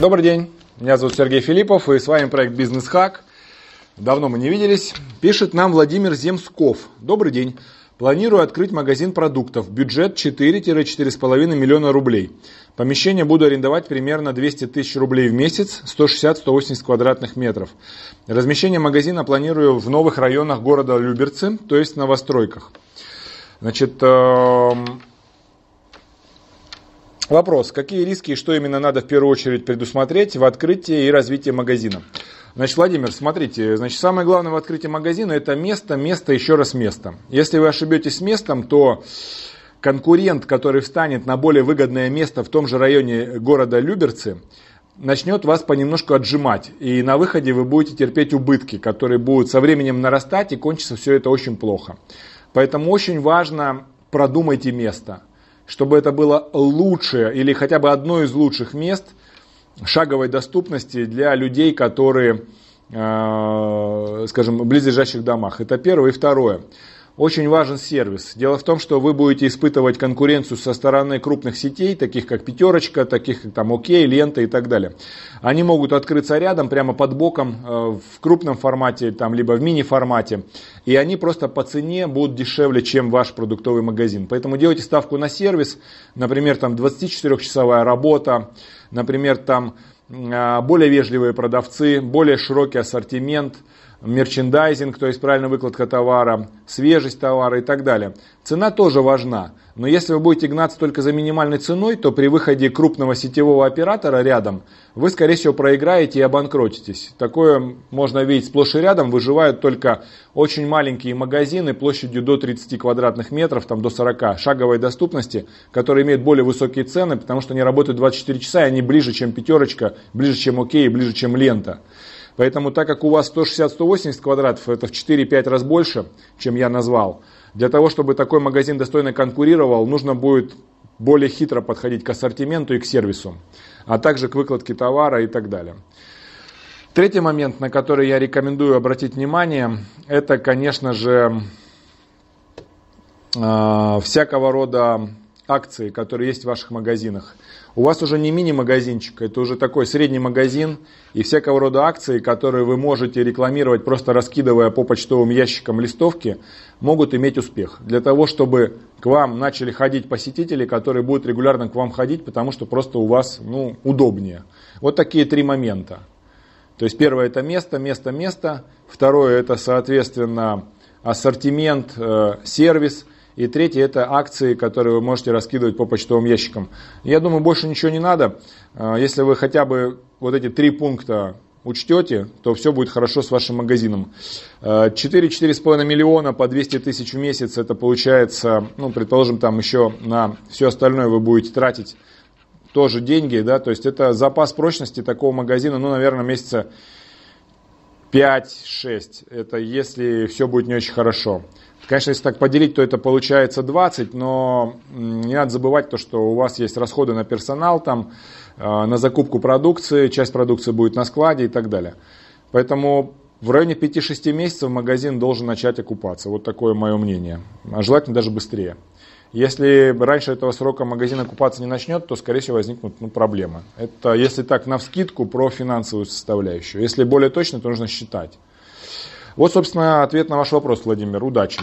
Добрый день, меня зовут Сергей Филиппов и с вами проект Бизнес Хак. Давно мы не виделись. Пишет нам Владимир Земсков. Добрый день. Планирую открыть магазин продуктов. Бюджет 4-4,5 миллиона рублей. Помещение буду арендовать примерно 200 тысяч рублей в месяц, 160-180 квадратных метров. Размещение магазина планирую в новых районах города Люберцы, то есть новостройках. Значит, эм, Вопрос. Какие риски и что именно надо в первую очередь предусмотреть в открытии и развитии магазина? Значит, Владимир, смотрите, значит, самое главное в открытии магазина это место, место, еще раз место. Если вы ошибетесь с местом, то конкурент, который встанет на более выгодное место в том же районе города Люберцы, начнет вас понемножку отжимать. И на выходе вы будете терпеть убытки, которые будут со временем нарастать, и кончится все это очень плохо. Поэтому очень важно продумайте место чтобы это было лучшее или хотя бы одно из лучших мест шаговой доступности для людей, которые, э, скажем, в близлежащих домах. Это первое. И второе очень важен сервис. Дело в том, что вы будете испытывать конкуренцию со стороны крупных сетей, таких как Пятерочка, таких как там ОК, Лента и так далее. Они могут открыться рядом, прямо под боком, э, в крупном формате, там, либо в мини-формате. И они просто по цене будут дешевле, чем ваш продуктовый магазин. Поэтому делайте ставку на сервис, например, там 24-часовая работа, например, там э, более вежливые продавцы, более широкий ассортимент – мерчендайзинг, то есть правильная выкладка товара, свежесть товара и так далее. Цена тоже важна, но если вы будете гнаться только за минимальной ценой, то при выходе крупного сетевого оператора рядом вы, скорее всего, проиграете и обанкротитесь. Такое можно видеть сплошь и рядом, выживают только очень маленькие магазины площадью до 30 квадратных метров, там до 40, шаговой доступности, которые имеют более высокие цены, потому что они работают 24 часа, и они ближе, чем пятерочка, ближе, чем окей, ближе, чем лента. Поэтому так как у вас 160-180 квадратов, это в 4-5 раз больше, чем я назвал, для того, чтобы такой магазин достойно конкурировал, нужно будет более хитро подходить к ассортименту и к сервису, а также к выкладке товара и так далее. Третий момент, на который я рекомендую обратить внимание, это, конечно же, э, всякого рода акции, которые есть в ваших магазинах. У вас уже не мини-магазинчик, это уже такой средний магазин и всякого рода акции, которые вы можете рекламировать, просто раскидывая по почтовым ящикам листовки, могут иметь успех. Для того, чтобы к вам начали ходить посетители, которые будут регулярно к вам ходить, потому что просто у вас ну, удобнее. Вот такие три момента. То есть первое это место, место, место. Второе это, соответственно, ассортимент, э, сервис – и третье это акции, которые вы можете раскидывать по почтовым ящикам. Я думаю, больше ничего не надо. А, если вы хотя бы вот эти три пункта учтете, то все будет хорошо с вашим магазином. 4-4,5 а, миллиона по 200 тысяч в месяц, это получается, ну, предположим, там еще на все остальное вы будете тратить тоже деньги, да, то есть это запас прочности такого магазина, ну, наверное, месяца 5-6, это если все будет не очень хорошо. Конечно, если так поделить, то это получается 20, но не надо забывать то, что у вас есть расходы на персонал, там, э, на закупку продукции, часть продукции будет на складе и так далее. Поэтому в районе 5-6 месяцев магазин должен начать окупаться. Вот такое мое мнение. А желательно даже быстрее. Если раньше этого срока магазин окупаться не начнет, то, скорее всего, возникнут ну, проблемы. Это если так, на вскидку про финансовую составляющую. Если более точно, то нужно считать. Вот, собственно, ответ на ваш вопрос, Владимир. Удачи!